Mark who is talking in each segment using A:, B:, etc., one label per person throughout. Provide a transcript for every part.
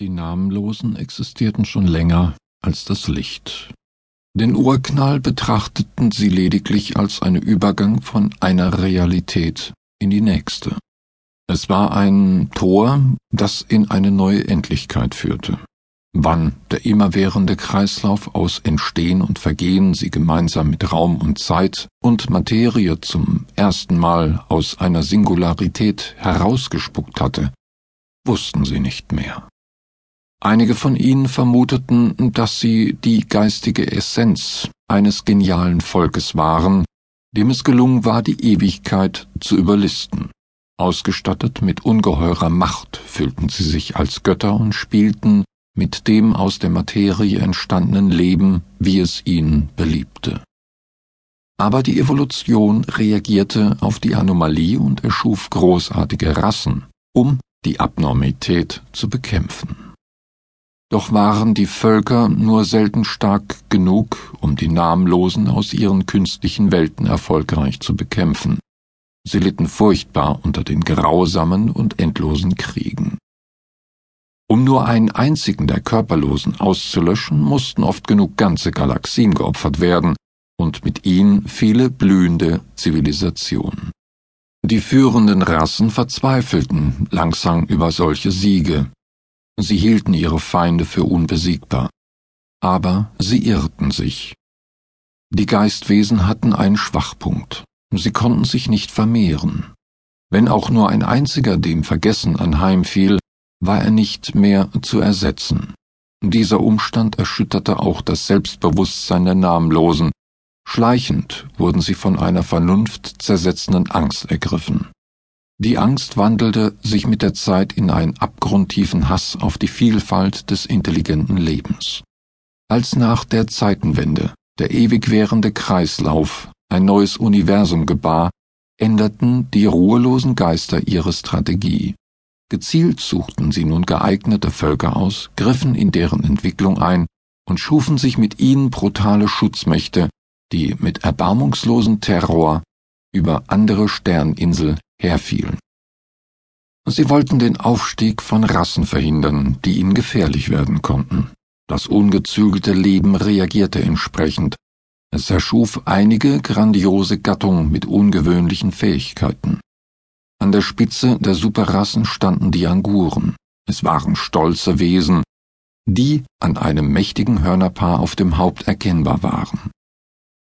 A: Die Namenlosen existierten schon länger als das Licht. Den Urknall betrachteten sie lediglich als einen Übergang von einer Realität in die nächste. Es war ein Tor, das in eine neue Endlichkeit führte. Wann der immerwährende Kreislauf aus Entstehen und Vergehen sie gemeinsam mit Raum und Zeit und Materie zum ersten Mal aus einer Singularität herausgespuckt hatte, wussten sie nicht mehr. Einige von ihnen vermuteten, dass sie die geistige Essenz eines genialen Volkes waren, dem es gelungen war, die Ewigkeit zu überlisten. Ausgestattet mit ungeheurer Macht fühlten sie sich als Götter und spielten mit dem aus der Materie entstandenen Leben, wie es ihnen beliebte. Aber die Evolution reagierte auf die Anomalie und erschuf großartige Rassen, um die Abnormität zu bekämpfen. Doch waren die Völker nur selten stark genug, um die Namenlosen aus ihren künstlichen Welten erfolgreich zu bekämpfen. Sie litten furchtbar unter den grausamen und endlosen Kriegen. Um nur einen einzigen der Körperlosen auszulöschen, mussten oft genug ganze Galaxien geopfert werden und mit ihnen viele blühende Zivilisationen. Die führenden Rassen verzweifelten langsam über solche Siege, Sie hielten ihre Feinde für unbesiegbar. Aber sie irrten sich. Die Geistwesen hatten einen Schwachpunkt. Sie konnten sich nicht vermehren. Wenn auch nur ein einziger dem Vergessen anheimfiel, war er nicht mehr zu ersetzen. Dieser Umstand erschütterte auch das Selbstbewusstsein der Namenlosen. Schleichend wurden sie von einer vernunftzersetzenden Angst ergriffen. Die Angst wandelte sich mit der Zeit in einen abgrundtiefen Hass auf die Vielfalt des intelligenten Lebens. Als nach der Zeitenwende der ewig währende Kreislauf ein neues Universum gebar, änderten die ruhelosen Geister ihre Strategie. Gezielt suchten sie nun geeignete Völker aus, griffen in deren Entwicklung ein und schufen sich mit ihnen brutale Schutzmächte, die mit erbarmungslosen Terror über andere Sterninsel herfielen. Sie wollten den Aufstieg von Rassen verhindern, die ihnen gefährlich werden konnten. Das ungezügelte Leben reagierte entsprechend. Es erschuf einige grandiose Gattungen mit ungewöhnlichen Fähigkeiten. An der Spitze der Superrassen standen die Anguren. Es waren stolze Wesen, die an einem mächtigen Hörnerpaar auf dem Haupt erkennbar waren.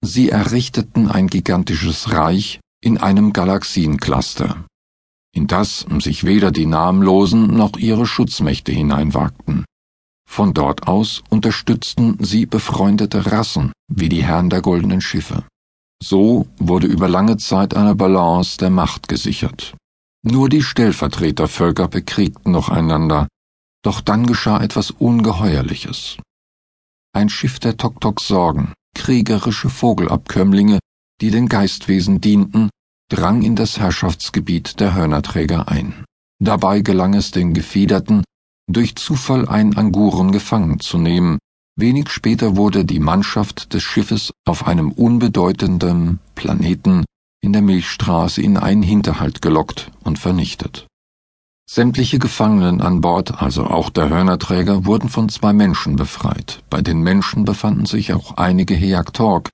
A: Sie errichteten ein gigantisches Reich, in einem Galaxiencluster, in das sich weder die Namenlosen noch ihre Schutzmächte hineinwagten. Von dort aus unterstützten sie befreundete Rassen wie die Herren der goldenen Schiffe. So wurde über lange Zeit eine Balance der Macht gesichert. Nur die Stellvertretervölker bekriegten noch einander, doch dann geschah etwas Ungeheuerliches. Ein Schiff der Tok-Toks Sorgen, kriegerische Vogelabkömmlinge, die den Geistwesen dienten, drang in das Herrschaftsgebiet der Hörnerträger ein. Dabei gelang es den Gefiederten, durch Zufall einen Anguren gefangen zu nehmen. Wenig später wurde die Mannschaft des Schiffes auf einem unbedeutenden Planeten in der Milchstraße in einen Hinterhalt gelockt und vernichtet. Sämtliche Gefangenen an Bord, also auch der Hörnerträger, wurden von zwei Menschen befreit. Bei den Menschen befanden sich auch einige Heaktorg.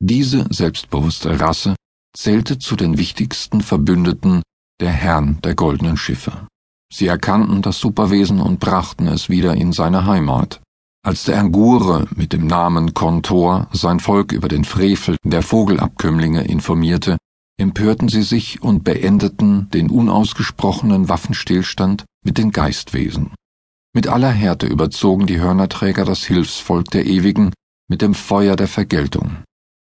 A: Diese selbstbewusste Rasse zählte zu den wichtigsten Verbündeten der Herrn der goldenen Schiffe. Sie erkannten das Superwesen und brachten es wieder in seine Heimat. Als der Angure mit dem Namen Kontor sein Volk über den Frevel der Vogelabkömmlinge informierte, empörten sie sich und beendeten den unausgesprochenen Waffenstillstand mit den Geistwesen. Mit aller Härte überzogen die Hörnerträger das Hilfsvolk der Ewigen mit dem Feuer der Vergeltung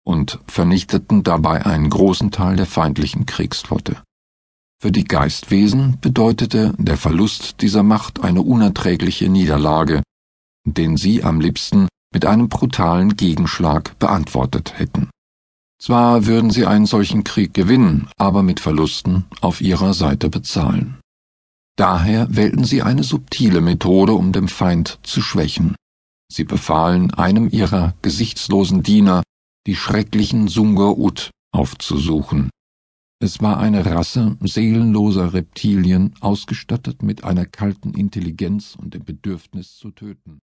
A: und vernichteten dabei einen großen Teil der feindlichen Kriegsflotte. Für die Geistwesen bedeutete der Verlust dieser Macht eine unerträgliche Niederlage, den sie am liebsten mit einem brutalen Gegenschlag beantwortet hätten. Zwar würden sie einen solchen Krieg gewinnen, aber mit Verlusten auf ihrer Seite bezahlen. Daher wählten sie eine subtile Methode, um den Feind zu schwächen. Sie befahlen einem ihrer gesichtslosen Diener, die schrecklichen Sungur-Ut aufzusuchen. Es war eine Rasse seelenloser Reptilien, ausgestattet mit einer kalten Intelligenz und dem Bedürfnis zu töten.